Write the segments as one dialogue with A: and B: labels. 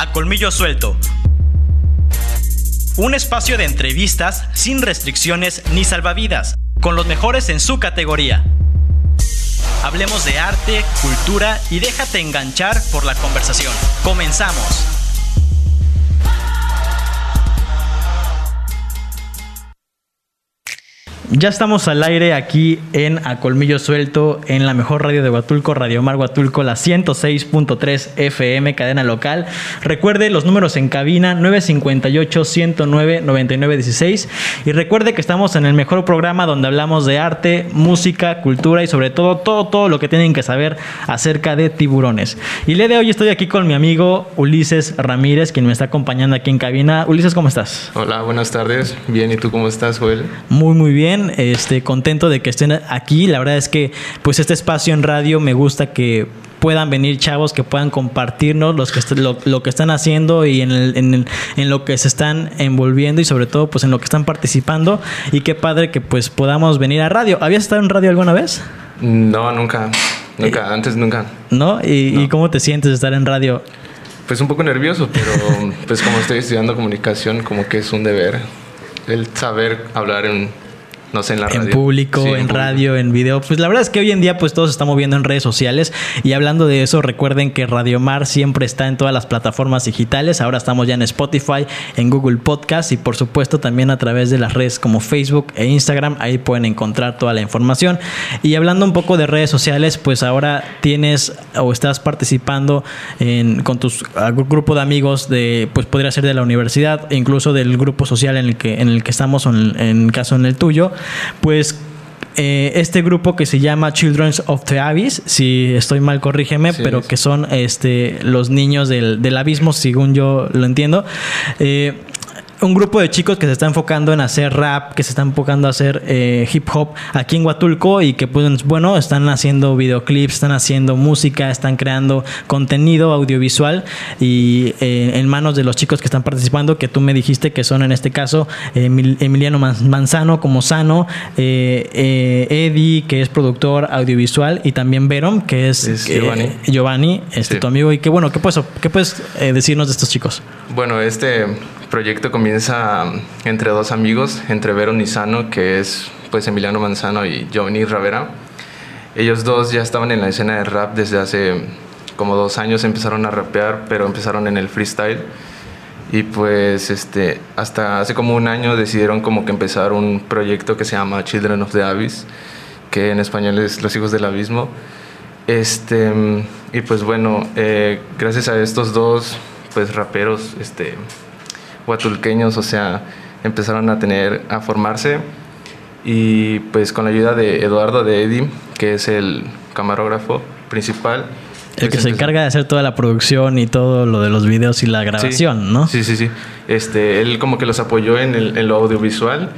A: A Colmillo Suelto. Un espacio de entrevistas sin restricciones ni salvavidas, con los mejores en su categoría. Hablemos de arte, cultura y déjate enganchar por la conversación. Comenzamos. Ya estamos al aire aquí en A Colmillo Suelto, en la mejor radio de Huatulco, Radio Mar Huatulco, la 106.3 FM, cadena local. Recuerde los números en cabina 958-109-9916. Y recuerde que estamos en el mejor programa donde hablamos de arte, música, cultura y sobre todo, todo, todo lo que tienen que saber acerca de tiburones. Y le de hoy estoy aquí con mi amigo Ulises Ramírez, quien me está acompañando aquí en cabina. Ulises, ¿cómo estás?
B: Hola, buenas tardes. Bien, ¿y tú cómo estás, Joel?
A: Muy, muy bien este, contento de que estén aquí. La verdad es que, pues, este espacio en radio me gusta que puedan venir chavos que puedan compartirnos los que lo, que están haciendo y en, en, en, lo que se están envolviendo y sobre todo pues en lo que están participando y qué padre que pues podamos venir a radio. ¿Habías estado en radio alguna vez?
B: No, nunca, nunca, eh, antes nunca.
A: ¿No? ¿Y, ¿Y cómo te sientes de estar en radio?
B: Pues un poco nervioso, pero pues como estoy estudiando comunicación como que es un deber el saber hablar en no sé, en la
A: en Público, en, radio, en video. Pues la verdad es que hoy en día pues todo se está moviendo en redes sociales y hablando de eso recuerden que Radio Mar siempre está en todas las plataformas digitales. Ahora estamos ya en Spotify, en Google Podcast y por supuesto también a través de las redes como Facebook e Instagram. Ahí pueden encontrar toda la información. Y hablando un poco de redes sociales, pues ahora tienes o estás participando en, con tus grupo de amigos de pues podría ser de la universidad, incluso del grupo social en el que en el que estamos en, en caso en el tuyo pues eh, este grupo que se llama Children of the Abyss, si estoy mal corrígeme, pero que son este, los niños del, del, abismo, según yo lo entiendo. Eh, un grupo de chicos que se está enfocando en hacer rap, que se está enfocando a hacer eh, hip hop aquí en Huatulco y que pues bueno, están haciendo videoclips, están haciendo música, están creando contenido audiovisual y eh, en manos de los chicos que están participando, que tú me dijiste que son en este caso Emiliano Manzano como Sano, eh, Eddie, que es productor audiovisual y también Verom, que es, Giovanni, Giovanni este, tu amigo y que bueno, ¿qué puedes, qué puedes decirnos de estos chicos?
B: Bueno, este proyecto comienza entre dos amigos, entre Vero Nizano, que es pues Emiliano Manzano y Johnny Ravera. Ellos dos ya estaban en la escena de rap desde hace como dos años, empezaron a rapear, pero empezaron en el freestyle. Y pues este, hasta hace como un año decidieron como que empezar un proyecto que se llama Children of the Abyss, que en español es Los Hijos del Abismo. Este, y pues bueno, eh, gracias a estos dos pues raperos, este, huatulqueños, o sea, empezaron a tener, a formarse y pues con la ayuda de Eduardo de Eddie, que es el camarógrafo principal.
A: El que pues, se encarga de hacer toda la producción y todo lo de los videos y la grabación, ¿no?
B: Sí, sí, sí. Este, él como que los apoyó en, el, en lo audiovisual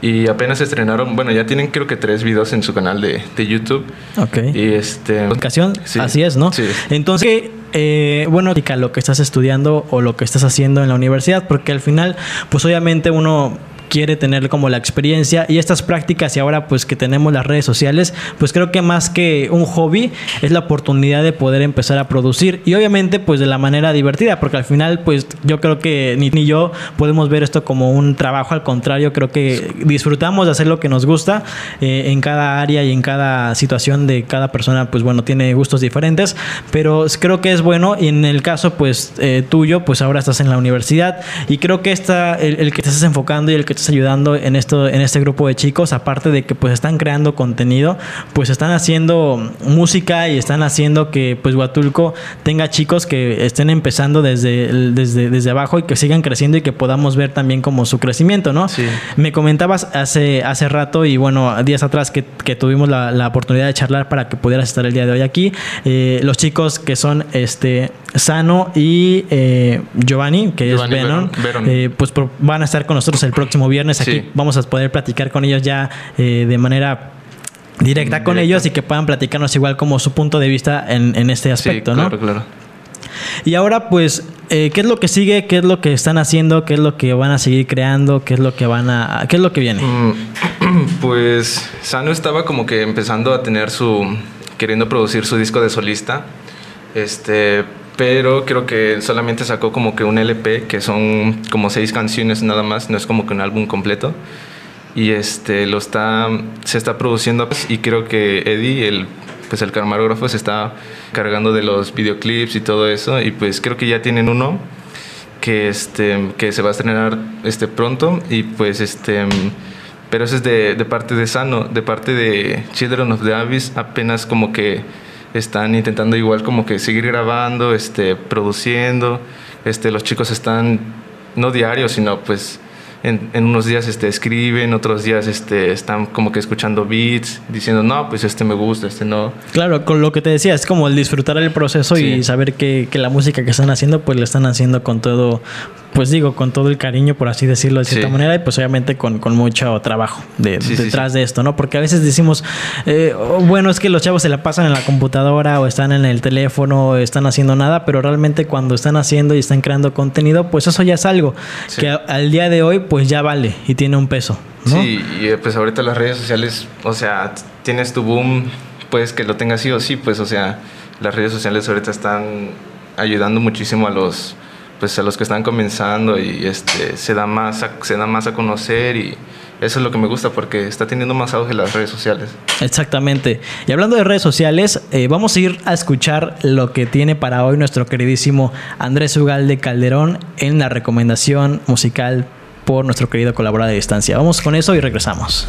B: y apenas estrenaron, bueno, ya tienen creo que tres videos en su canal de, de YouTube.
A: Ok.
B: Y este...
A: Ocasión, así es, ¿no?
B: Sí.
A: Entonces, eh, bueno, lo que estás estudiando o lo que estás haciendo en la universidad, porque al final, pues obviamente uno quiere tener como la experiencia y estas prácticas y ahora pues que tenemos las redes sociales, pues creo que más que un hobby es la oportunidad de poder empezar a producir y obviamente pues de la manera divertida, porque al final pues yo creo que ni, ni yo podemos ver esto como un trabajo, al contrario, creo que disfrutamos de hacer lo que nos gusta eh, en cada área y en cada situación de cada persona, pues bueno, tiene gustos diferentes, pero creo que es bueno y en el caso pues eh, tuyo, pues ahora estás en la universidad y creo que esta, el, el que te estás enfocando y el que ayudando en esto, en este grupo de chicos, aparte de que pues están creando contenido, pues están haciendo música y están haciendo que pues Huatulco tenga chicos que estén empezando desde, desde, desde abajo y que sigan creciendo y que podamos ver también como su crecimiento, ¿no? Me comentabas hace, hace rato y bueno, días atrás que, que tuvimos la, la, oportunidad de charlar para que pudieras estar el día de hoy aquí, eh, los chicos que son este Sano y eh, Giovanni, que es Venom, eh, pues van a estar con nosotros el próximo viernes aquí. Vamos a poder platicar con ellos ya eh, de manera directa con ellos y que puedan platicarnos igual como su punto de vista en, en este aspecto,
B: claro,
A: ¿no?
B: Claro.
A: Y ahora, pues, ¿qué es lo que sigue? ¿Qué es lo que están haciendo? ¿Qué es lo que van a seguir creando? ¿Qué es lo que van a. ¿Qué es lo que viene? Mm,
B: pues Sano estaba como que empezando a tener su. queriendo producir su disco de solista. Este pero creo que solamente sacó como que un LP, que son como seis canciones nada más, no es como que un álbum completo. Y este, lo está, se está produciendo y creo que Eddie, el, pues el camarógrafo, se está cargando de los videoclips y todo eso. Y pues creo que ya tienen uno que, este, que se va a estrenar este, pronto. Y pues este... Pero eso es de, de parte de Sano, de parte de Children of the Abyss, apenas como que están intentando igual como que seguir grabando, este, produciendo. Este, los chicos están, no diarios, sino pues en, unos días este, escriben, otros días este, están como que escuchando beats, diciendo, no, pues este me gusta, este no.
A: Claro, con lo que te decía, es como el disfrutar el proceso y saber que, que, la música que están haciendo, pues la están haciendo con todo, pues digo, con todo el cariño, por así decirlo de cierta manera, y pues obviamente con, con mucho trabajo detrás de esto, ¿no? Porque a veces decimos, eh, oh, bueno, es que los chavos se la pasan en la computadora o están en el teléfono o están haciendo nada, pero realmente cuando están haciendo y están creando contenido, pues eso ya es algo que al día de hoy pues ya vale y tiene un peso, ¿no?
B: Sí, y eh, pues ahorita las redes sociales, o sea, tienes tu boom, pues que lo tengas sí o sí, pues o sea, las redes sociales ahorita están ayudando muchísimo a los pues a los que están comenzando y este, se, da más a, se da más a conocer y eso es lo que me gusta porque está teniendo más auge las redes sociales.
A: Exactamente. Y hablando de redes sociales, eh, vamos a ir a escuchar lo que tiene para hoy nuestro queridísimo Andrés Ugalde Calderón en la recomendación musical por nuestro querido colaborador de distancia. Vamos con eso y regresamos.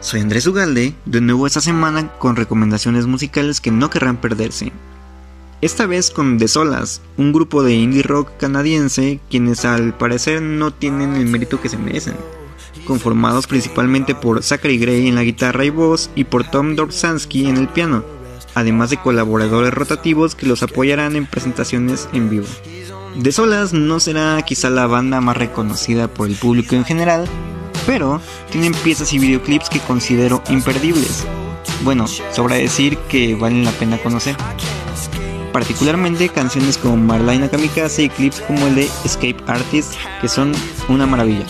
C: Soy Andrés Ugalde, de nuevo esta semana con recomendaciones musicales que no querrán perderse. Esta vez con The Solas, un grupo de indie rock canadiense quienes al parecer no tienen el mérito que se merecen, conformados principalmente por Zachary Gray en la guitarra y voz y por Tom Dorsansky en el piano, además de colaboradores rotativos que los apoyarán en presentaciones en vivo. The Solas no será quizá la banda más reconocida por el público en general, pero tienen piezas y videoclips que considero imperdibles. Bueno, sobra decir que valen la pena conocer. Particularmente canciones como Marlena Kamikaze y clips como el de Escape Artist, que son una maravilla.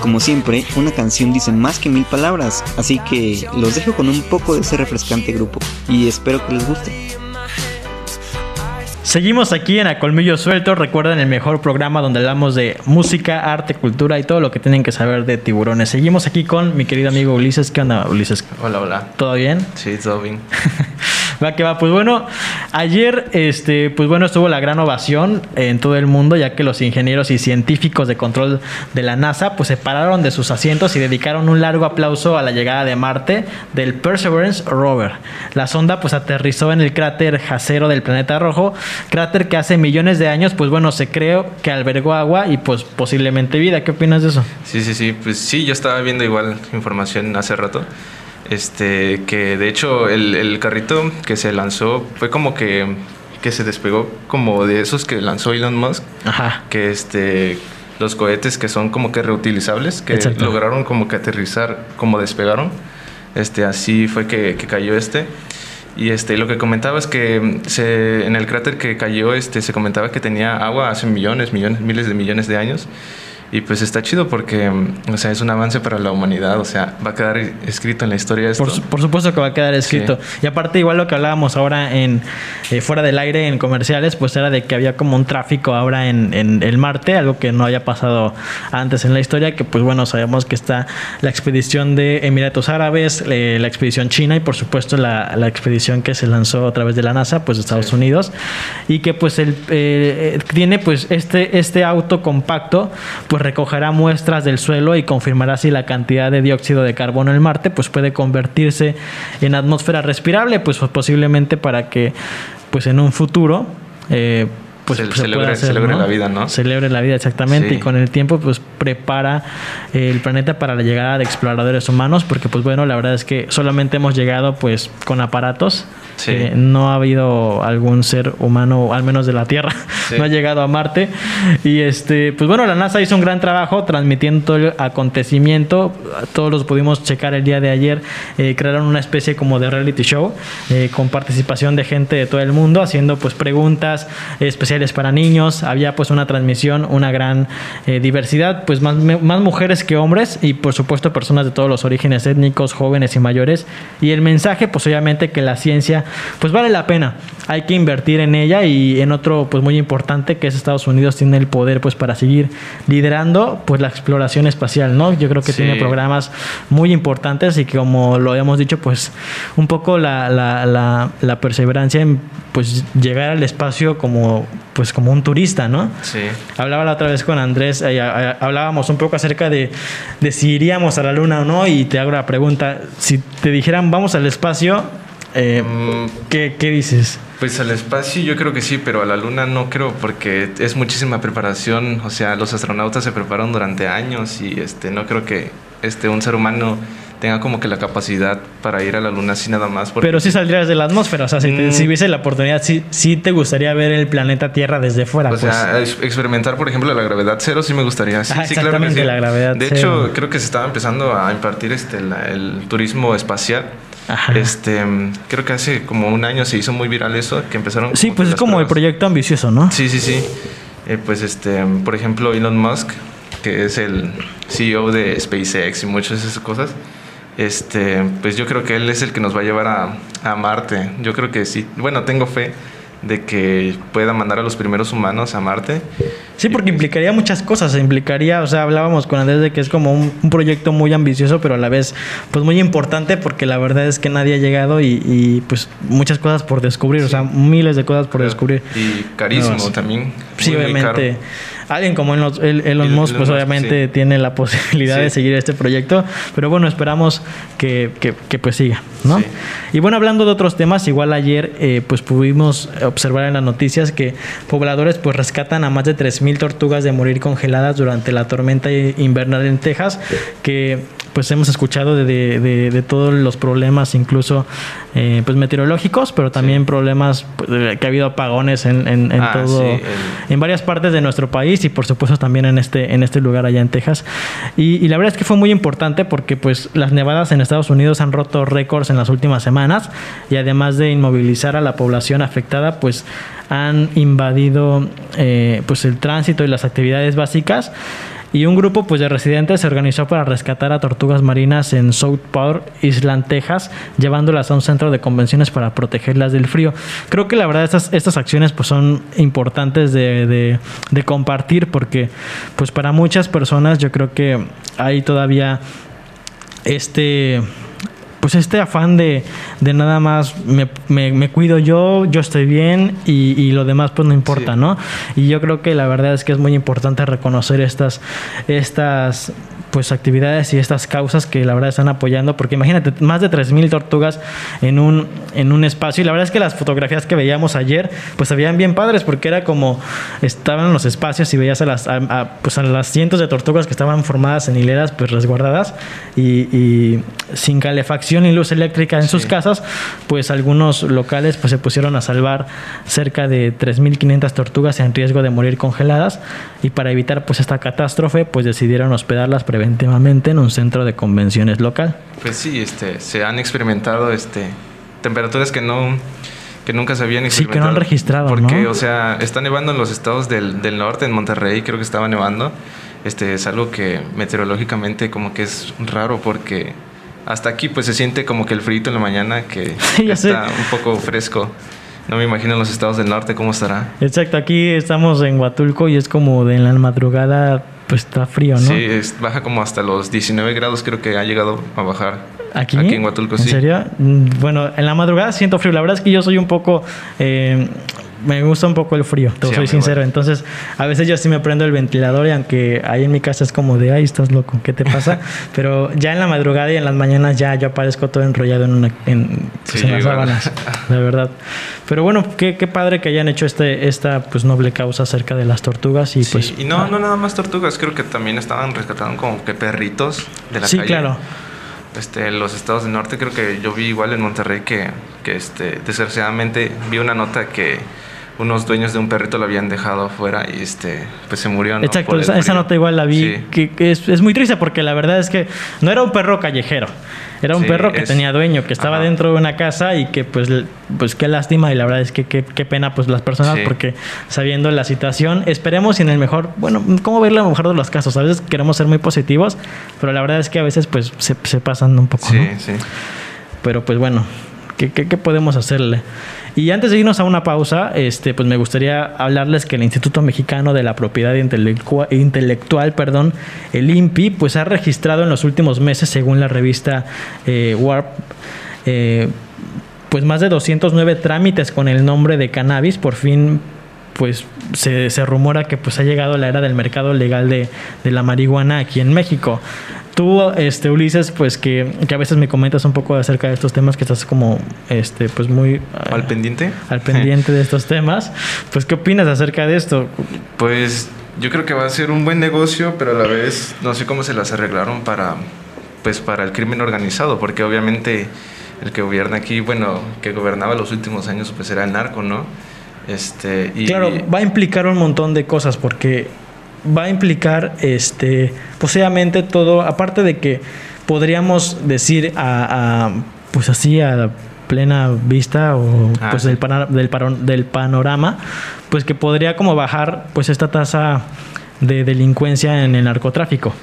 C: Como siempre, una canción dice más que mil palabras, así que los dejo con un poco de ese refrescante grupo y espero que les guste.
A: Seguimos aquí en A Colmillo Suelto. Recuerden el mejor programa donde hablamos de música, arte, cultura y todo lo que tienen que saber de tiburones. Seguimos aquí con mi querido amigo Ulises. ¿Qué onda, Ulises?
B: Hola, hola.
A: ¿Todo bien?
B: Sí, todo bien.
A: Va que va. Pues bueno, ayer, este, pues bueno, estuvo la gran ovación en todo el mundo, ya que los ingenieros y científicos de control de la NASA, pues se pararon de sus asientos y dedicaron un largo aplauso a la llegada de Marte del Perseverance Rover. La sonda, pues aterrizó en el cráter jacero del planeta rojo, cráter que hace millones de años, pues bueno, se creó que albergó agua y pues posiblemente vida. ¿Qué opinas de eso?
B: Sí, sí, sí. Pues sí, yo estaba viendo igual información hace rato. Este, que de hecho el, carrito que se lanzó fue como que, que se despegó como de esos que lanzó Elon Musk.
A: Ajá.
B: Que este, los cohetes que son como que reutilizables, que lograron como que aterrizar como despegaron. Este, así fue que, que cayó este. Y este, lo que comentaba es que se, en el cráter que cayó este, se comentaba que tenía agua hace millones, millones, miles de millones de años. Y pues está chido porque, o sea, es un avance para la humanidad, o sea, va a quedar escrito en la historia esto.
A: Por, supuesto que va a quedar escrito. Y aparte, igual lo que hablábamos ahora en eh, fuera del aire, en comerciales, pues era de que había como un tráfico ahora en, en, el Marte, algo que no había pasado antes en la historia, que pues bueno, sabemos que está la expedición de Emiratos Árabes, eh, la expedición china y por supuesto la, la, expedición que se lanzó a través de la NASA, pues de Estados Unidos, y que pues el, eh, tiene pues este, este auto compacto, pues recogerá muestras del suelo y confirmará si la cantidad de dióxido de carbono en Marte pues puede convertirse en atmósfera respirable, pues posiblemente para que pues en un futuro eh, pues
B: se, celebre, la vida, ¿no?
A: Celebre la vida, exactamente. Y con el tiempo, pues prepara el planeta para la llegada de exploradores humanos, porque, pues bueno, la verdad es que solamente hemos llegado, pues, con aparatos. Eh, no ha habido algún ser humano, al menos de la Tierra, no ha llegado a Marte. Y este, pues bueno, la NASA hizo un gran trabajo transmitiendo todo el acontecimiento. Todos los pudimos checar el día de ayer. Eh, crearon una especie como de reality show eh, con participación de gente de todo el mundo haciendo pues preguntas especiales para niños. Había pues una transmisión, una gran eh, diversidad, pues más, más mujeres que hombres y por supuesto personas de todos los orígenes étnicos, jóvenes y mayores. Y el mensaje pues obviamente que la ciencia pues vale la pena. Hay que invertir en ella y en otro pues muy importante que es Estados Unidos tiene el poder pues para seguir liderando pues la exploración espacial, ¿no? Yo creo que tiene programas muy importantes y que como lo habíamos dicho pues un poco la, la, la, la perseverancia en pues llegar al espacio como pues como un turista, ¿no?
B: Sí.
A: Hablaba la otra vez con Andrés, eh, hablábamos un poco acerca de, de si iríamos a la luna o no y te hago la pregunta, si te dijeran vamos al espacio, eh, mm. ¿qué, ¿qué dices?
B: Pues al espacio yo creo que sí, pero a la luna no creo porque es muchísima preparación, o sea, los astronautas se preparan durante años y este no creo que este un ser humano tenga como que la capacidad para ir a la luna así nada más.
A: Pero si saldrías de la atmósfera, o sea, si, mm. hubiese la oportunidad, sí, sí te gustaría ver el planeta Tierra desde fuera.
B: O sea, pues. experimentar, por ejemplo, la gravedad cero sí me gustaría. Sí,
A: sí claro que sí. la gravedad
B: De hecho, creo que se estaba empezando a impartir este, el turismo espacial. Este, creo que hace como un año se hizo muy viral eso, que empezaron.
A: Sí, pues es como el proyecto ambicioso, ¿no?
B: Sí, sí, sí. Eh, pues este, por ejemplo, Elon Musk, que es el CEO de SpaceX y muchas de esas cosas este, pues yo creo que él es el que nos va a llevar a, a Marte. Yo creo que sí. Bueno, tengo fe de que pueda mandar a los primeros humanos a Marte.
A: Sí, porque implicaría muchas cosas. Implicaría, o sea, hablábamos con Andrés de que es como un, proyecto muy ambicioso, pero a la vez, pues muy importante, porque la verdad es que nadie ha llegado y, pues muchas cosas por descubrir, o sea, miles de cosas por descubrir.
B: Y carísimo también.
A: Sí, obviamente alguien como Elon, Musk, pues obviamente tiene la posibilidad de seguir este proyecto, pero bueno, esperamos que, que, pues siga, ¿no? Y bueno, hablando de otros temas, igual ayer eh, pues pudimos observar en las noticias que pobladores pues rescatan a más de 3.000 tortugas de morir congeladas durante la tormenta invernal en Texas, que pues hemos escuchado de, de, de, todos los problemas, incluso eh, pues meteorológicos, pero también problemas pues, que ha habido apagones en, en, en ah, todo, en varias partes de nuestro país y por supuesto también en este, en este lugar allá en Texas. Y, y, la verdad es que fue muy importante porque pues las nevadas en Estados Unidos han roto récords en las últimas semanas y además de inmovilizar a la población afectada, pues han invadido eh, pues el tránsito y las actividades básicas y un grupo pues, de residentes se organizó para rescatar a tortugas marinas en Southport, Island, Texas, llevándolas a un centro de convenciones para protegerlas del frío. Creo que la verdad estas, estas acciones pues, son importantes de, de compartir porque pues, para muchas personas yo creo que hay todavía este pues este afán de, de nada más me, me, cuido yo, yo estoy bien y, y lo demás pues no importa, ¿no? Y yo creo que la verdad es que es muy importante reconocer estas, estas pues actividades y estas causas que la verdad están apoyando, porque imagínate, más de 3.000 tortugas en un, en un espacio, y la verdad es que las fotografías que veíamos ayer, pues se veían bien padres, porque era como, estaban en los espacios y veías a las, pues a las cientos de tortugas que estaban formadas en hileras, pues resguardadas, y, sin calefacción y luz eléctrica en sus casas, pues algunos locales pues se pusieron a salvar cerca de 3.500 tortugas en riesgo de morir congeladas, y para evitar pues esta catástrofe, pues decidieron hospedarlas preventivamente en un centro de convenciones local.
B: Pues sí, este, se han experimentado este, temperaturas que no que nunca se habían experimentado.
A: Sí, que no han registrado,
B: Porque, o sea, está nevando en los estados del, del, norte, en Monterrey creo que estaba nevando. Este, es algo que meteorológicamente como que es raro porque hasta aquí pues se siente como que el frío en la mañana que está un poco fresco. No me imagino en los estados del norte cómo estará.
A: Exacto, aquí estamos en Huatulco y es como de en la madrugada pues está frío, ¿no?
B: Sí, baja como hasta los 19 grados, creo que ha llegado a bajar.
A: ¿Aquí? Aquí en Huatulco, ¿En serio? Mm, bueno, en la madrugada siento frío. La verdad es que yo soy un poco eh, me gusta un poco el frío, te soy sincero. Entonces, a veces yo sí me prendo el ventilador y aunque ahí en mi casa es como de, ay, estás loco, ¿qué te pasa? Pero ya en la madrugada y en las mañanas ya yo aparezco todo enrollado en, una, en, pues, las sábanas, la verdad. Pero bueno, qué, qué, padre que hayan hecho este, esta pues noble causa acerca de las tortugas y pues...
B: Y no, no nada más tortugas, creo que también estaban rescatando como que perritos de la
A: sí,
B: calle.
A: Sí, claro
B: este, los estados del norte, creo que yo vi igual en Monterrey que, que este, desgraciadamente vi una nota que unos dueños de un perrito lo habían dejado afuera y este pues se murió. ¿no?
A: Exacto, esa, nota igual la vi,
B: Sí.
A: que, que es, es muy triste porque la verdad es que no era un perro callejero, era un
B: Sí,
A: perro que
B: es-
A: tenía dueño, que estaba
B: Ajá.
A: dentro de una casa y que pues, pues qué lástima y la verdad es que qué, qué pena pues las personas
B: Sí.
A: porque sabiendo la situación, esperemos en el mejor, bueno, ¿cómo verlo en el mejor de los casos? A veces queremos ser muy positivos, pero la verdad es que a veces pues se, se pasan un poco,
B: Sí,
A: ¿no?
B: sí.
A: Pero pues bueno, ¿qué, podemos hacerle? Y antes de irnos a una pausa, este, pues me gustaría hablarles que el Instituto Mexicano de la Propiedad Intelectua- Intelectual, perdón, el INPI, pues ha registrado en los últimos meses, según la revista eh, Warp, eh, pues más de 209 trámites con el nombre de cannabis. Por fin, pues se, se rumora que pues ha llegado la era del mercado legal de, de la marihuana aquí en México. Tú, este, Ulises, pues que, que a veces me comentas un poco acerca de estos temas que estás como, este, pues muy...
B: ¿Al
A: eh,
B: pendiente?
A: al pendiente de estos temas. Pues, ¿qué opinas acerca de esto?
B: Pues yo creo que va a ser un buen negocio, pero a la vez no sé cómo se las arreglaron para pues para el crimen organizado, porque obviamente el que gobierna aquí, bueno, que gobernaba los últimos años pues era el narco, ¿no? Este y
A: Claro, va a implicar un montón de cosas porque va a implicar, este, posiblemente todo, aparte de que podríamos decir a, a, pues así a plena vista o
B: Ah,
A: pues
B: sí.
A: del, pana- del, paro- del panorama, pues que podría como bajar pues esta tasa de delincuencia en el narcotráfico.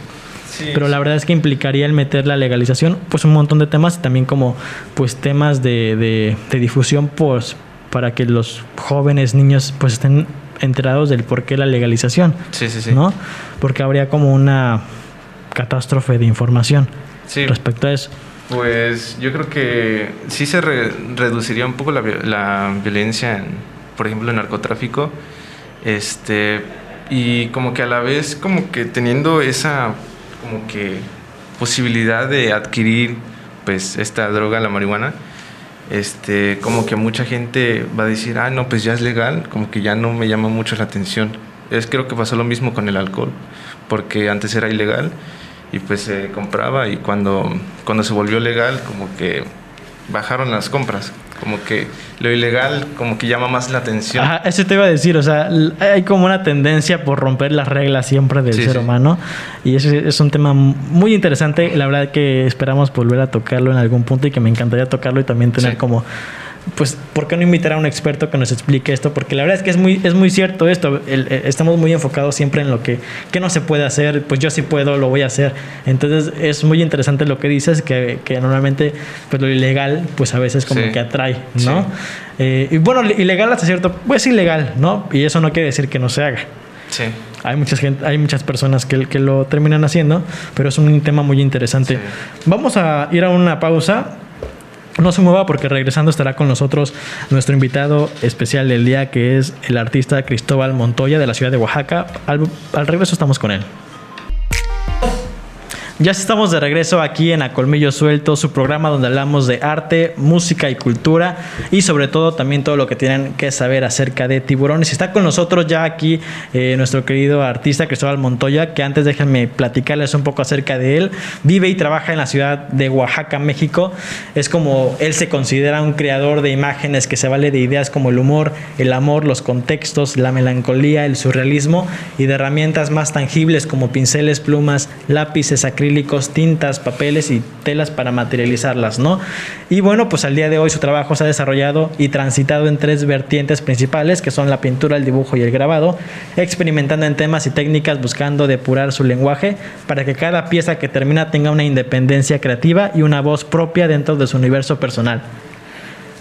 B: Sí,
A: Pero la verdad es que implicaría el meter la legalización, pues un montón de temas y también como pues temas de, de- de difusión pues para que los jóvenes niños pues estén enterados del por qué la legalización,
B: sí, sí, sí.
A: ¿no? Porque habría como una catástrofe de información
B: Sí,
A: respecto a eso.
B: Pues yo creo que sí se re- reduciría un poco la, vi- la violencia, en, por ejemplo, en narcotráfico. Este, y como que a la vez, como que teniendo esa como que posibilidad de adquirir pues esta droga, la marihuana, este, como que mucha gente va a decir, ah, no, pues ya es legal, como que ya no me llama mucho la atención. Es creo que pasó lo mismo con el alcohol, porque antes era ilegal y pues se compraba y cuando, cuando se volvió legal como que bajaron las compras, como que lo ilegal como que llama más la atención.
A: Ajá, eso te iba a decir, o sea, hay como una tendencia por romper las reglas siempre del
B: Sí,
A: ser
B: sí.
A: humano y ese es un tema muy interesante, la verdad que esperamos volver a tocarlo en algún punto y que me encantaría tocarlo y también tener
B: Sí.
A: como pues, ¿por qué no invitar a un experto que nos explique esto? Porque la verdad es que es muy, es muy cierto esto. El- el- estamos muy enfocados siempre en lo que, que no se puede hacer. Pues yo sí puedo, lo voy a hacer. Entonces es muy interesante lo que dices, que, que normalmente pues lo ilegal, pues a veces como
B: Sí.
A: que atrae,
B: Sí.
A: ¿no? Eh, y bueno, ilegal hasta cierto, pues ilegal, ¿no? Y eso no quiere decir que no se haga.
B: Sí.
A: Hay muchas gente, hay muchas personas que, que lo terminan haciendo, pero es un tema muy interesante.
B: Sí.
A: Vamos a ir a una pausa. No se mueva porque regresando estará con nosotros nuestro invitado especial del día, que es el artista Cristóbal Montoya de la ciudad de Oaxaca. Al, regreso estamos con él. Ya estamos de regreso aquí en A Colmillo Suelto, su programa donde hablamos de arte, música y cultura y sobre todo también todo lo que tienen que saber acerca de tiburones. Está con nosotros ya aquí eh, nuestro querido artista Cristóbal Montoya, que antes déjenme platicarles un poco acerca de él. Vive y trabaja en la ciudad de Oaxaca, México. Es como él se considera un creador de imágenes que se vale de ideas como el humor, el amor, los contextos, la melancolía, el surrealismo y de herramientas más tangibles como pinceles, plumas, lápices, tintas, papeles y telas para materializarlas, ¿no? Y bueno, pues al día de hoy su trabajo se ha desarrollado y transitado en tres vertientes principales, que son la pintura, el dibujo y el grabado, experimentando en temas y técnicas buscando depurar su lenguaje para que cada pieza que termina tenga una independencia creativa y una voz propia dentro de su universo personal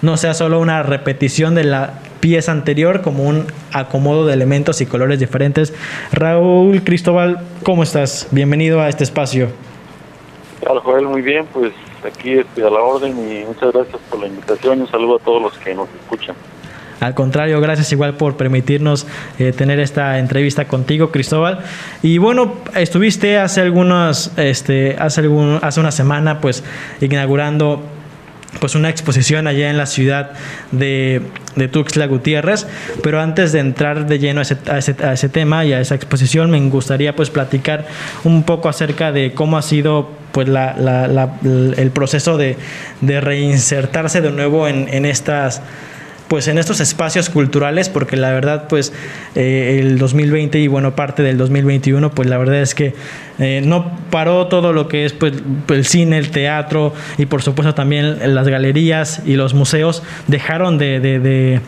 A: no sea solo una repetición de la pieza anterior como un acomodo de elementos y colores diferentes. Raúl Cristóbal, ¿cómo estás? Bienvenido a este espacio.
D: Hola Joel, muy bien, pues aquí este, a la orden y muchas gracias por la invitación y un saludo a todos los que nos escuchan.
A: Al contrario, gracias igual por permitirnos eh, tener esta entrevista contigo, Cristóbal. Y bueno, estuviste hace algunos, este, hace algún, hace una semana, pues inaugurando pues una exposición allá en la ciudad de, de Tuxtla Gutiérrez, pero antes de entrar de lleno a ese, a, ese, a ese tema y a esa exposición, me gustaría pues platicar un poco acerca de cómo ha sido pues la, el proceso de, de, reinsertarse de nuevo en, en estas pues en estos espacios culturales, porque la verdad, pues eh, el 2020 y bueno, parte del 2021, pues la verdad es que eh, no paró todo lo que es pues, el cine, el teatro y por supuesto también las galerías y los museos dejaron de, de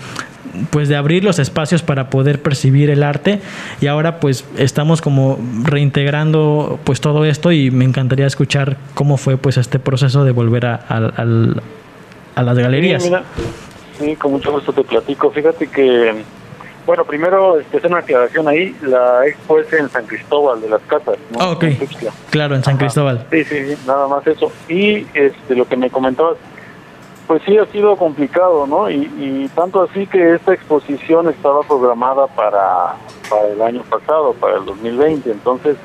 A: pues de abrir los espacios para poder percibir el arte y ahora pues estamos como reintegrando pues todo esto y me encantaría escuchar cómo fue pues este proceso de volver a, a, las galerías.
D: Sí, con mucho gusto te platico. Fíjate que, bueno, primero este, hacer una aclaración ahí, la expo es en San Cristóbal de las Casas.
A: ¿no? Ah, ok, claro, en San Cristóbal.
D: Sí, sí, nada más eso. Y este, lo que me comentabas, pues sí ha sido complicado, ¿no? Y, tanto así que esta exposición estaba programada para, para el año pasado, para el 2020, entonces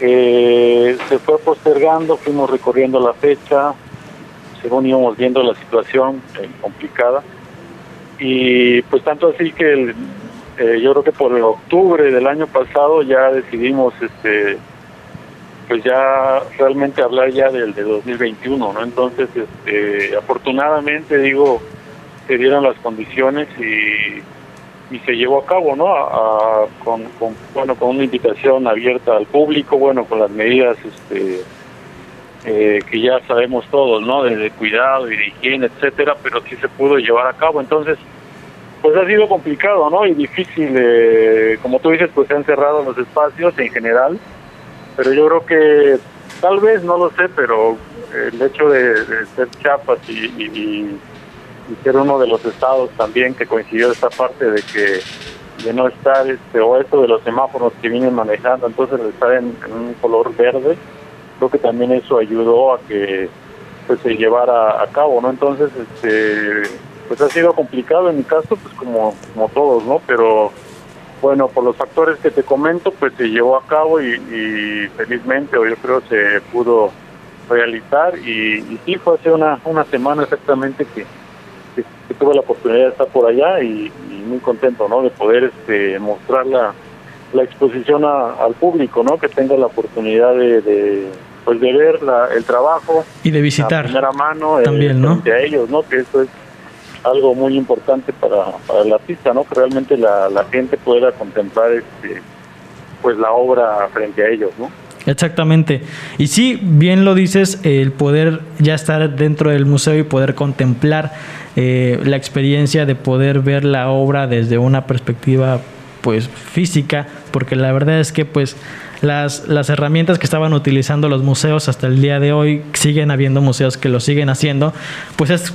D: eh, se fue postergando, fuimos recorriendo la fecha, según íbamos viendo la situación eh, complicada, y pues tanto así que eh, yo creo que por octubre del año pasado ya decidimos este pues ya realmente hablar ya del de 2021, ¿no? Entonces, este, afortunadamente, digo, se dieron las condiciones y, y se llevó a cabo, ¿no? con, bueno, con una invitación abierta al público, bueno, con las medidas este, eh, que ya sabemos todos, ¿no? De, cuidado y de higiene, etcétera, pero sí se pudo llevar a cabo. Entonces, pues ha sido complicado, ¿no? Y difícil, eh, como tú dices, pues se han cerrado los espacios en general pero yo creo que tal vez, no lo sé, pero el hecho de, ser Chiapas y, ser uno de los estados también que coincidió esta parte de que de no estar este o esto de los semáforos que vienen manejando entonces estar en, un color verde creo que también eso ayudó a que pues se llevara a cabo no entonces este pues ha sido complicado en mi caso pues como como todos no pero bueno, por los factores que te comento, pues se llevó a cabo y, felizmente, o yo creo se pudo realizar y, y, sí, fue hace una, una semana exactamente que, tuve la oportunidad de estar por allá y, muy contento, ¿no? De poder este, mostrar la, la exposición al público, ¿no? Que tenga la oportunidad de, pues de ver la, el trabajo
A: y de visitar
D: a primera mano
A: también, ¿no?
D: a ellos, ¿no? Que eso es algo muy importante para, para el artista, ¿no? Que realmente la, la gente pueda contemplar este, pues la obra frente a ellos, ¿no?
A: Exactamente. Y sí, bien lo dices, el poder ya estar dentro del museo y poder contemplar eh, la experiencia de poder ver la obra desde una perspectiva pues física, porque la verdad es que pues las, las herramientas que estaban utilizando los museos hasta el día de hoy, siguen habiendo museos que lo siguen haciendo, pues es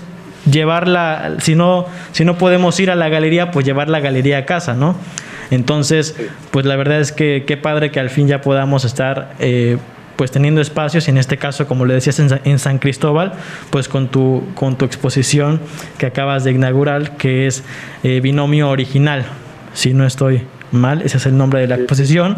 A: llevarla, si no, si no podemos ir a la galería, pues llevar la galería a casa, ¿no? Entonces, pues la verdad es que qué padre que al fin ya podamos estar eh, pues teniendo espacios, y en este caso, como le decías, en, San Cristóbal, pues con tu, con tu exposición que acabas de inaugurar, que es eh, Binomio Original, si no estoy mal, ese es el nombre de la exposición,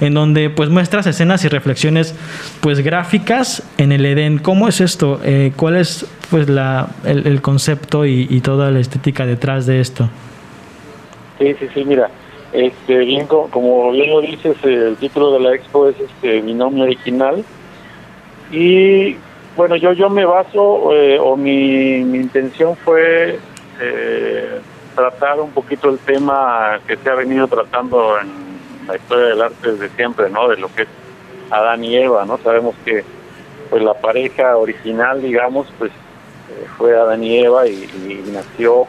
A: en donde pues muestras escenas y reflexiones pues gráficas en el Edén. ¿Cómo es esto? Eh, ¿Cuál es pues la, el, concepto y, toda la estética detrás de esto?
D: Sí, sí, sí, mira, este, bien, como bien lo dices, el título de la expo es este, mi nombre original y bueno, yo, yo me baso eh, o mi, mi intención fue... Eh, tratar un poquito el tema que se ha venido tratando en la historia del arte desde siempre, ¿no? De lo que es Adán y Eva, ¿no? Sabemos que pues la pareja original, digamos, pues eh, fue Adán y Eva y, nació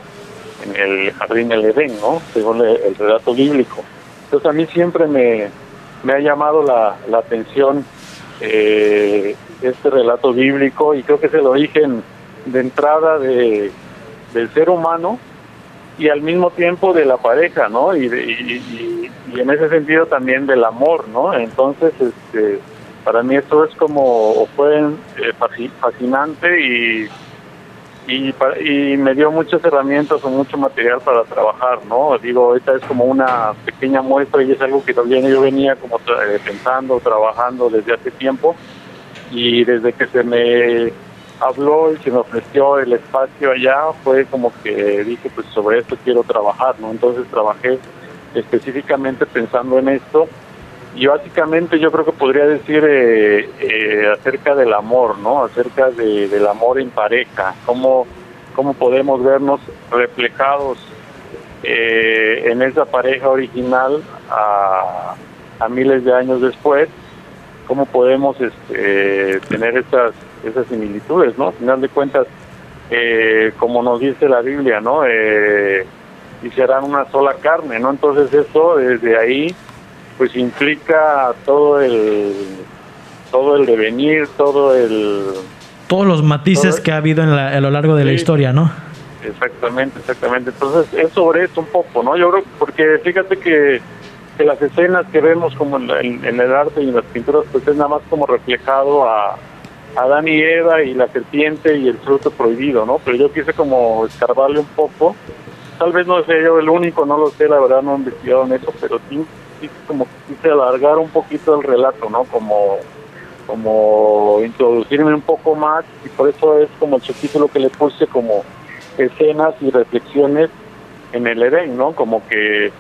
D: en el jardín del Edén, ¿no? Según el, relato bíblico. Entonces a mí siempre me, me ha llamado la, la atención eh, este relato bíblico y creo que es el origen de entrada de, del ser humano y al mismo tiempo de la pareja, ¿no? Y, y, en ese sentido también del amor, ¿no? Entonces, este, para mí esto es como, fue eh, fascinante y, y, y, me dio muchas herramientas o mucho material para trabajar, ¿no? Digo, esta es como una pequeña muestra y es algo que también yo venía como eh, pensando, trabajando desde hace tiempo y desde que se me habló y se me ofreció el espacio allá, fue como que dije, pues sobre esto quiero trabajar, ¿no? Entonces trabajé específicamente pensando en esto y básicamente yo creo que podría decir eh, eh, acerca del amor, ¿no? Acerca de, del amor en pareja, cómo, cómo podemos vernos reflejados eh, en esa pareja original a, miles de años después, cómo podemos este, tener esas, esas similitudes, ¿no? Al final de cuentas, eh, como nos dice la Biblia, ¿no? Eh, y serán una sola carne, ¿no? Entonces eso desde ahí pues implica todo el todo el devenir, todo el
A: todos los matices que ha habido en a lo largo de la historia, ¿no?
D: Exactamente, exactamente. Entonces es sobre eso un poco, ¿no? Yo creo porque fíjate que, que las escenas que vemos como en, en, el arte y en las pinturas pues es nada más como reflejado a, Adán y Eva y la serpiente y el fruto prohibido, ¿no? Pero yo quise como escarbarle un poco. Tal vez no sea yo el único, no lo sé, la verdad no he investigado en eso, pero sí, sí como quise alargar un poquito el relato, ¿no? Como como introducirme un poco más y por eso es como el subtítulo que le puse como escenas y reflexiones en el Edén, ¿no? Como que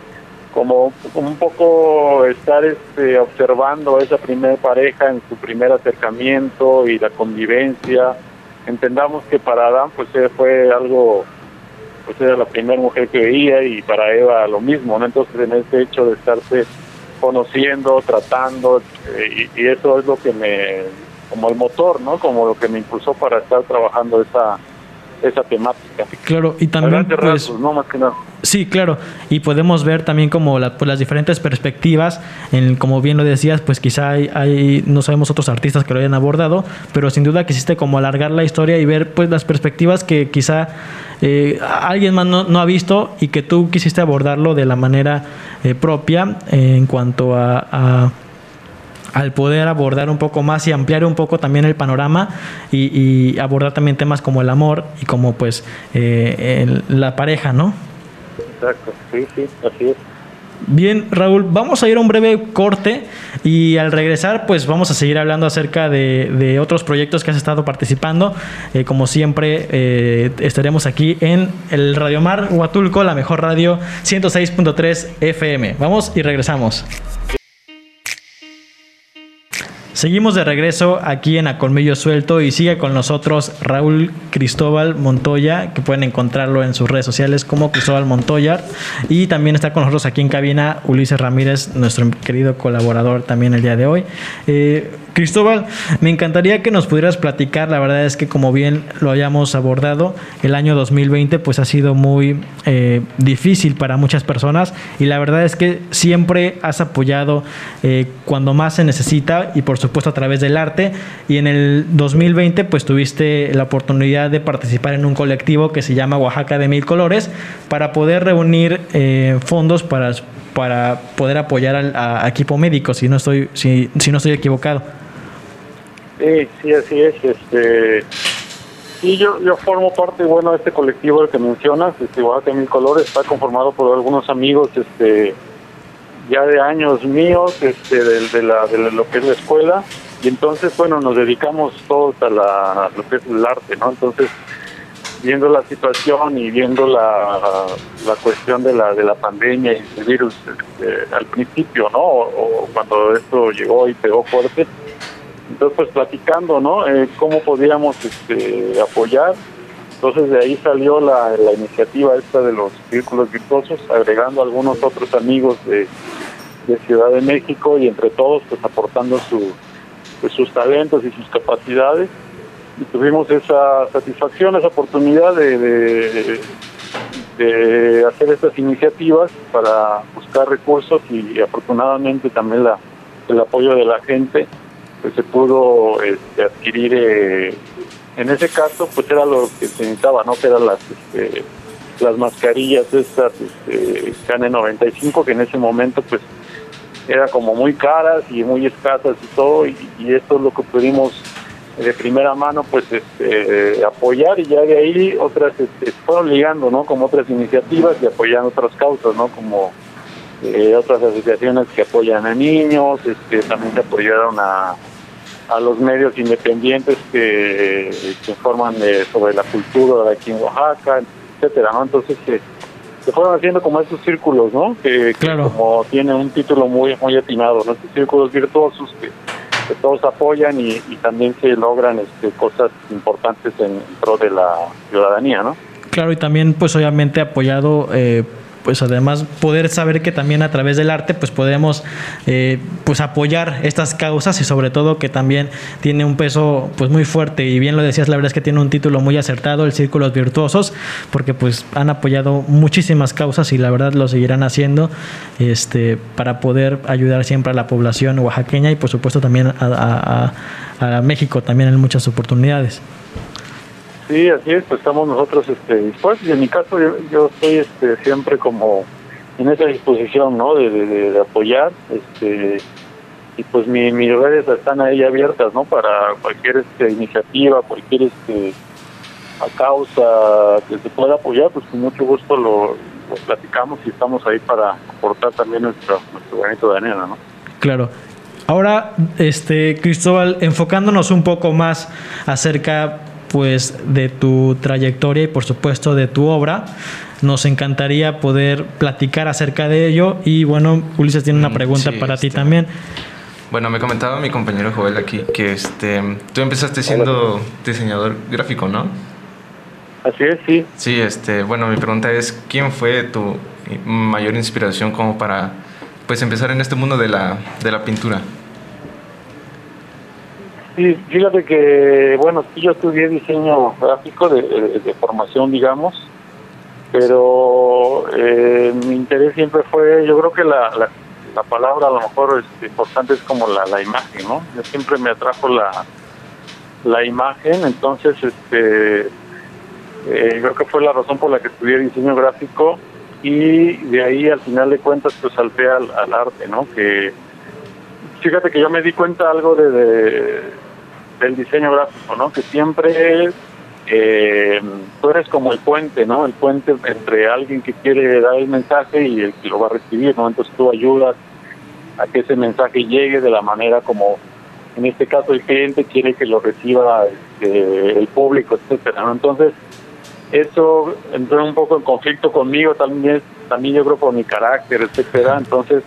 D: como un poco estar este, observando a esa primera pareja en su primer acercamiento y la convivencia. Entendamos que para Adán pues fue algo, pues era la primera mujer que veía y para Eva lo mismo, ¿no? Entonces en ese hecho de estarse conociendo, tratando, eh, y, y, eso es lo que me, como el motor, ¿no? Como lo que me impulsó para estar trabajando esa esa temática.
A: Claro, y también pues, no más que nada. Sí, claro, y podemos ver también como pues, las diferentes perspectivas, en, como bien lo decías, pues quizá hay, hay, no sabemos otros artistas que lo hayan abordado, pero sin duda quisiste como alargar la historia y ver pues las perspectivas que quizá eh, alguien más no, ha visto y que tú quisiste abordarlo de la manera eh, propia en cuanto a al poder abordar un poco más y ampliar un poco también el panorama y, abordar también temas como el amor y como pues eh, la pareja, ¿no?
D: Exacto, sí, sí, así es.
A: Bien, Raúl, vamos a ir a un breve corte y al regresar, pues vamos a seguir hablando acerca de, otros proyectos que has estado participando. Eh, como siempre, eh, estaremos aquí en el Radio Mar Huatulco, la mejor radio 106.3 FM. Vamos y regresamos. Seguimos de regreso aquí en A Colmillo Suelto y sigue con nosotros Raúl Cristóbal Montoya, que pueden encontrarlo en sus redes sociales como Cristóbal Montoya. Y también está con nosotros aquí en cabina Ulises Ramírez, nuestro querido colaborador también el día de hoy. Eh, Cristóbal, me encantaría que nos pudieras platicar, la verdad es que como bien lo hayamos abordado, el año 2020 pues ha sido muy eh, difícil para muchas personas. Y la verdad es que siempre has apoyado eh, cuando más se necesita y por supuesto a través del arte. Y en el 2020 pues tuviste la oportunidad de participar en un colectivo que se llama Oaxaca de Mil Colores para poder reunir eh, fondos para, para poder apoyar al equipo médico, si no estoy, si, si no estoy equivocado.
D: Sí, sí, así es. Este, sí, yo, yo formo parte, bueno, de este colectivo del que mencionas, este, Oaxaca Mil Colores, está conformado por algunos amigos, este, ya de años míos, este, de, la, de lo que es la escuela, y entonces, bueno, nos dedicamos todos a, la, lo que es el arte, ¿no? Entonces, viendo la situación y viendo la, la cuestión de la de la pandemia y el virus este, al principio, ¿no? o, cuando esto llegó y pegó fuerte, entonces, pues platicando, ¿no? Eh, cómo podíamos este, apoyar. Entonces, de ahí salió la, iniciativa esta de los círculos virtuosos, agregando algunos otros amigos de, Ciudad de México y entre todos, pues aportando pues, sus talentos y sus capacidades. Y tuvimos esa satisfacción, esa oportunidad de, hacer estas iniciativas para buscar recursos y, afortunadamente también la, el apoyo de la gente pues se pudo este, adquirir eh, en ese caso pues era lo que se necesitaba no que eran las este, las mascarillas estas este, KN95 que en ese momento pues era como muy caras y muy escasas y todo y, esto es lo que pudimos de primera mano pues este, apoyar y ya de ahí otras este, fueron ligando no como otras iniciativas y apoyando otras causas no como eh, otras asociaciones que apoyan a niños, este, también se apoyaron a, a los medios independientes que, que informan sobre la cultura de aquí en Oaxaca, etcétera, ¿no? Entonces se, se fueron haciendo como estos círculos, ¿no? Que, como tiene un título muy muy atinado, ¿no? Estos círculos virtuosos que, que todos apoyan y, también se logran este, cosas importantes en pro de la ciudadanía, ¿no?
A: Claro, y también pues obviamente apoyado eh, pues además poder saber que también a través del arte pues podemos eh, pues apoyar estas causas y sobre todo que también tiene un peso pues muy fuerte y bien lo decías la verdad es que tiene un título muy acertado el Círculos Virtuosos porque pues han apoyado muchísimas causas y la verdad lo seguirán haciendo este para poder ayudar siempre a la población oaxaqueña y por supuesto también a, a México también en muchas oportunidades.
D: Sí, así es, pues estamos nosotros este, dispuestos y en mi caso yo, estoy este, siempre como en esa disposición, ¿no? De, apoyar, este, y pues mi, mis redes están ahí abiertas, ¿no? Para cualquier este, iniciativa, cualquier este, causa que se pueda apoyar, pues con mucho gusto lo, platicamos y estamos ahí para aportar también nuestro, nuestro granito de arena, ¿no?
A: Claro. Ahora, este, Cristóbal, enfocándonos un poco más acerca pues de tu trayectoria y por supuesto de tu obra. Nos encantaría poder platicar acerca de ello y bueno, Ulises tiene una mm, pregunta para ti este, también.
B: Bueno, me comentaba mi compañero Joel aquí que este, tú empezaste siendo diseñador gráfico, ¿no?
D: Así es, sí.
B: Sí, este, bueno, mi pregunta es, ¿quién fue tu mayor inspiración como para pues empezar en este mundo de la, de la pintura?
D: Sí, fíjate que, bueno, sí, yo estudié diseño gráfico de, formación, digamos, pero eh, mi interés siempre fue, yo creo que la, la, palabra a lo mejor es este, importante es como la, la imagen, ¿no? Yo siempre me atrajo la, la imagen, entonces, este, eh, creo que fue la razón por la que estudié diseño gráfico y de ahí al final de cuentas pues salté al, al arte, ¿no? Que fíjate que yo me di cuenta algo de del diseño gráfico, ¿no? Que siempre eh, tú eres como el puente, ¿no? El puente entre alguien que quiere dar el mensaje y el que lo va a recibir, ¿no? Entonces tú ayudas a que ese mensaje llegue de la manera como, en este caso, el cliente quiere que lo reciba este, el público, etcétera. Entonces, eso entró un poco en conflicto conmigo también, también yo creo por mi carácter, etcétera. Entonces,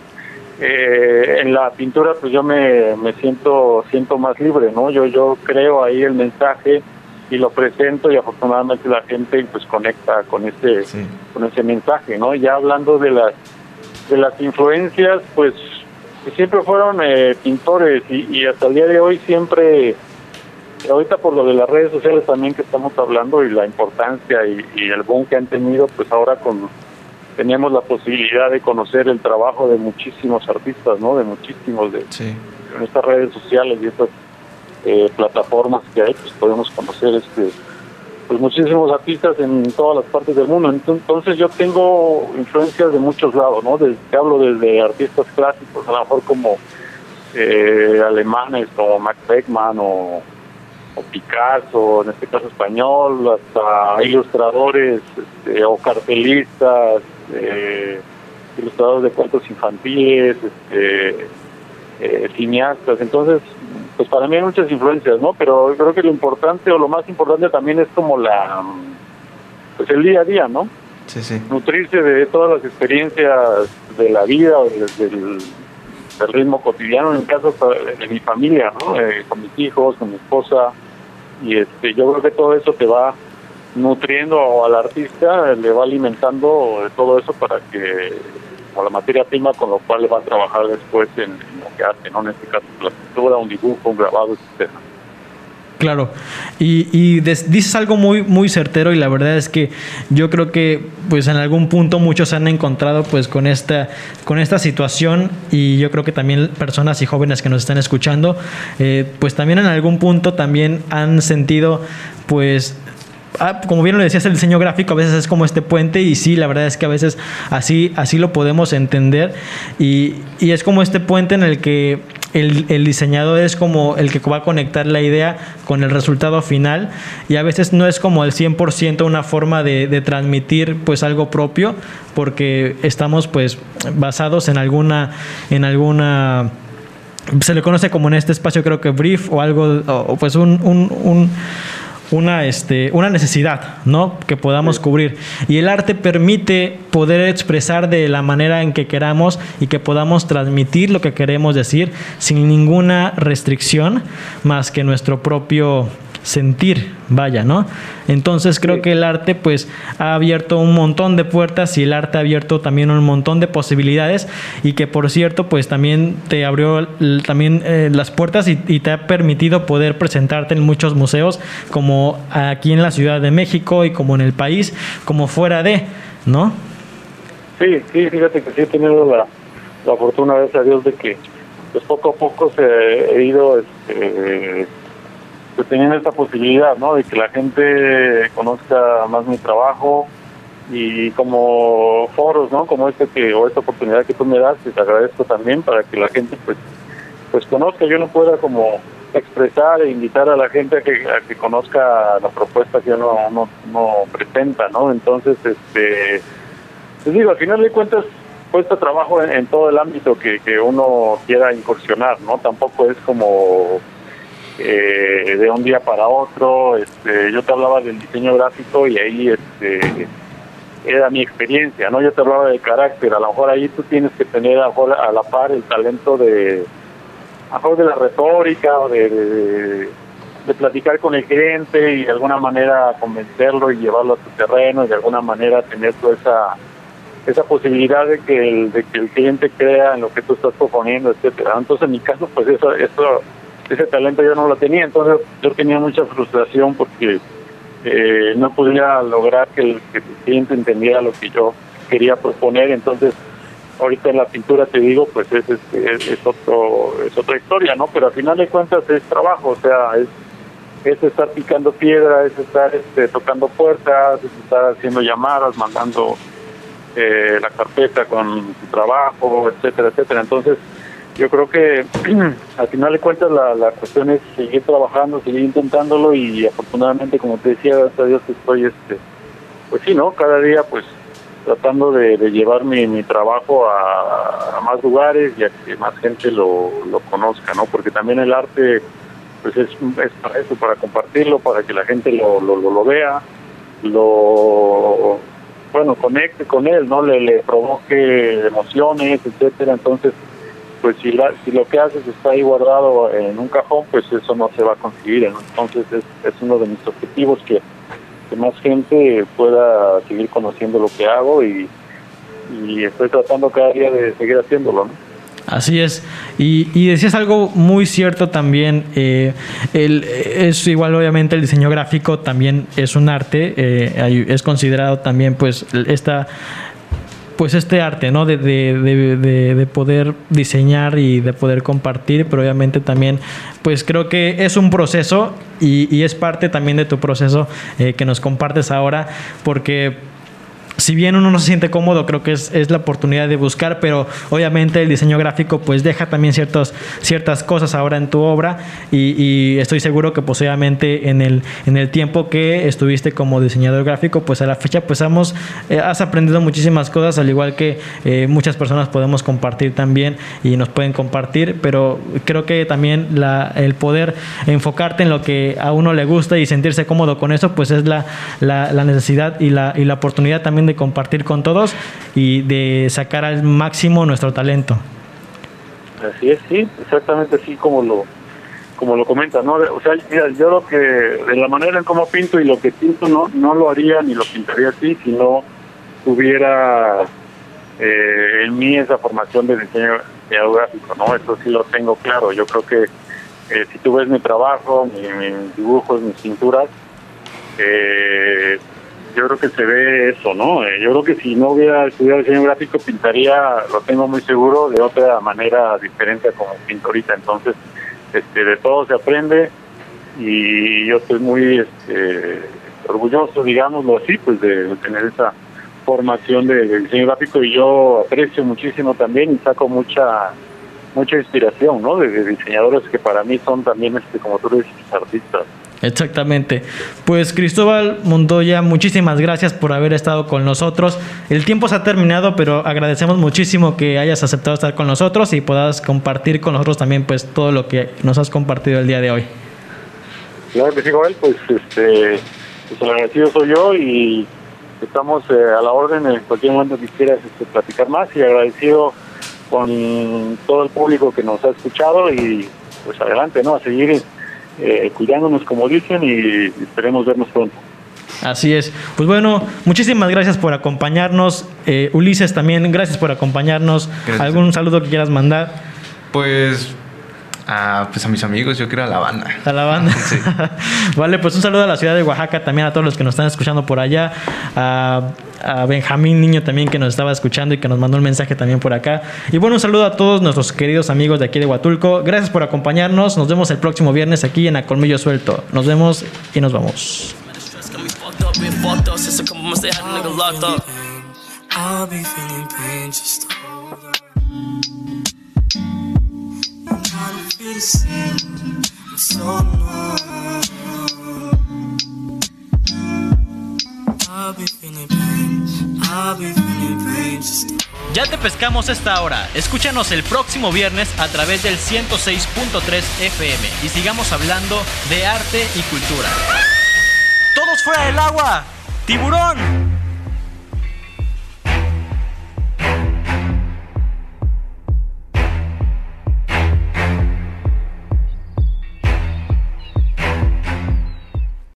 D: eh, en la pintura pues yo me, me siento siento más libre no yo yo creo ahí el mensaje y lo presento y afortunadamente la gente pues conecta con ese con ese mensaje no ya hablando de las de las influencias pues siempre fueron eh, pintores y, y, hasta el día de hoy siempre ahorita por lo de las redes sociales también que estamos hablando y la importancia y, y el boom que han tenido pues ahora con teníamos la posibilidad de conocer el trabajo de muchísimos artistas, ¿no? De muchísimos de en estas redes sociales y estas eh, plataformas que hay, pues podemos conocer este pues muchísimos artistas en todas las partes del mundo. Entonces yo tengo influencias de muchos lados, ¿no? Desde, hablo desde artistas clásicos, a lo mejor como eh, alemanes como Max Beckman o, o Picasso, en este caso español, hasta ilustradores este, o cartelistas, eh, ilustradores de cuentos infantiles, este, eh, cineastas. Entonces, pues para mí hay muchas influencias, ¿no? Pero creo que lo importante o lo más importante también es como la, pues el día a día, ¿no?
B: Sí, sí.
D: Nutrirse de todas las experiencias de la vida o del, del, ritmo cotidiano, en el caso de mi familia, ¿no? Eh, con mis hijos, con mi esposa. Y este, yo creo que todo eso te va nutriendo al artista, le va alimentando todo eso para que, o la materia prima con lo cual le va a trabajar después en, lo que hace, ¿no? En este caso, la pintura, un dibujo, un grabado, etcétera.
A: Claro, y, dices algo muy, muy certero y la verdad es que yo creo que pues en algún punto muchos se han encontrado pues con esta, con esta situación y yo creo que también personas y jóvenes que nos están escuchando eh, pues también en algún punto también han sentido pues Ah, como bien lo decías, el diseño gráfico a veces es como este puente y sí, la verdad es que a veces así, así lo podemos entender y, y es como este puente en el que el, el, diseñador es como el que va a conectar la idea con el resultado final y a veces no es como el 100% una forma de, de, transmitir pues algo propio porque estamos pues basados en alguna en alguna se le conoce como en este espacio creo que brief o algo o pues un, un una, este, una necesidad, ¿no? Que podamos cubrir. Y el arte permite poder expresar de la manera en que queramos y que podamos transmitir lo que queremos decir sin ninguna restricción más que nuestro propio sentir, vaya, ¿no? Entonces creo que el arte pues ha abierto un montón de puertas y el arte ha abierto también un montón de posibilidades y que por cierto pues también te abrió también eh, las puertas y, te ha permitido poder presentarte en muchos museos como aquí en la Ciudad de México y como en el país, como fuera de, ¿no?
D: Sí, sí, fíjate que sí he tenido la, la fortuna, gracias a Dios, de que pues poco a poco se he ido este, pues teniendo esta posibilidad, ¿no? De que la gente conozca más mi trabajo y como foros, ¿no? Como este que o esta oportunidad que tú me das, te agradezco también para que la gente pues pues conozca, yo no pueda como expresar e invitar a la gente a que, a que conozca la propuesta que uno, no no presenta, ¿no? Entonces, este, pues digo, al final de cuentas cuesta trabajo en, en todo el ámbito que, que uno quiera incursionar, ¿no? Tampoco es como eh, de un día para otro. Este, yo te hablaba del diseño gráfico y ahí este, era mi experiencia, ¿no? Yo te hablaba de carácter, a lo mejor ahí tú tienes que tener a, a la par el talento de, a lo mejor de la retórica o de, de, platicar con el cliente y de alguna manera convencerlo y llevarlo a tu terreno y de alguna manera tener toda esa esa posibilidad de que el, de que el cliente crea en lo que tú estás proponiendo, etcétera. Entonces en mi caso pues eso eso ese talento yo no lo tenía, entonces yo tenía mucha frustración porque eh, no podía lograr que el, cliente entendiera lo que yo quería proponer, entonces ahorita en la pintura te digo, pues es, es, otro, es otra historia, ¿no? Pero al final de cuentas es trabajo, o sea, es, es estar picando piedra, es estar este, tocando puertas, es estar haciendo llamadas, mandando eh, la carpeta con tu trabajo, etcétera, etcétera. Entonces, yo creo que al final de cuentas la, la cuestión es seguir trabajando, seguir intentándolo y afortunadamente, como te decía, gracias a Dios estoy, este, pues sí, ¿no? Cada día pues tratando de, llevar mi, mi trabajo a, más lugares y a que más gente lo, lo conozca, ¿no? Porque también el arte pues es, es para eso, para compartirlo, para que la gente lo, lo, lo, vea, lo bueno, conecte con él, ¿no? Le, le provoque emociones, etcétera. Entonces, pues si, la, si lo que haces está ahí guardado en un cajón, pues eso no se va a conseguir. Entonces es, uno de mis objetivos que, más gente pueda seguir conociendo lo que hago y, y estoy tratando cada día de seguir haciéndolo. ¿no?
A: Así es. Y, y, decías algo muy cierto también. Eh, el, es igual, obviamente, el diseño gráfico también es un arte. Eh, es considerado también, pues, esta pues este arte, ¿no? De, de, de, poder diseñar y de poder compartir, pero obviamente también, pues creo que es un proceso y, y es parte también de tu proceso eh, que nos compartes ahora, porque si bien uno no se siente cómodo, creo que es, la oportunidad de buscar, pero obviamente el diseño gráfico pues deja también ciertos, ciertas cosas ahora en tu obra y, estoy seguro que pues obviamente en el, en el tiempo que estuviste como diseñador gráfico, pues a la fecha pues hemos, eh, has aprendido muchísimas cosas, al igual que eh, muchas personas podemos compartir también y nos pueden compartir, pero creo que también la, el poder enfocarte en lo que a uno le gusta y sentirse cómodo con eso, pues es la, la, la necesidad y la, y la oportunidad también de compartir con todos y de sacar al máximo nuestro talento.
D: Así es, sí, exactamente así como lo como lo comenta, ¿no? O sea, yo lo que, de la manera en cómo pinto y lo que pinto, no no lo haría ni lo pintaría así si no tuviera eh, en mí esa formación de diseño gráfico, ¿no? Eso sí lo tengo claro. Yo creo que eh, si tú ves mi trabajo, mis dibujos, mis pinturas, eh, yo creo que se ve eso, ¿no? Eh, yo creo que si no hubiera estudiado diseño gráfico, pintaría, lo tengo muy seguro, de otra manera diferente a como pintorita. Entonces, este, de todo se aprende y yo estoy muy este, orgulloso, digámoslo así, pues de, tener esa formación de, diseño gráfico y yo aprecio muchísimo también y saco mucha mucha inspiración, ¿no? De, diseñadores que para mí son también, este, como tú dices, artistas.
A: Exactamente. Pues Cristóbal Montoya, muchísimas gracias por haber estado con nosotros. El tiempo se ha terminado, pero agradecemos muchísimo que hayas aceptado estar con nosotros y puedas compartir con nosotros también pues todo lo que nos has compartido el día de hoy.
D: Claro que sí, Joel, pues este, pues agradecido soy yo y estamos eh, a la orden en cualquier momento que quieras este, platicar más y agradecido con todo el público que nos ha escuchado y pues adelante, ¿no? A seguir eh, cuidándonos como dicen y esperemos vernos pronto.
A: Así es. Pues bueno, muchísimas gracias por acompañarnos. Eh, Ulises también, gracias por acompañarnos.
B: Gracias.
A: ¿Algún saludo que quieras mandar
B: Pues a, pues a mis amigos, yo quiero a la banda.
A: a la banda?
B: Sí.
A: vale, pues un saludo a la ciudad de Oaxaca, también a todos los que nos están escuchando por allá. A, a Benjamín Niño también que nos estaba escuchando y que nos mandó un mensaje también por acá. Y bueno, un saludo a todos nuestros queridos amigos de aquí de Huatulco. Gracias por acompañarnos. Nos vemos el próximo viernes aquí en A Colmillo Suelto. Nos vemos y nos vamos.
E: I'll be feeling pain, just
A: Ya te pescamos esta hora. Escúchanos el próximo viernes a través del 106.3 FM y sigamos hablando de arte y cultura. ¡Todos fuera del agua! ¡Tiburón!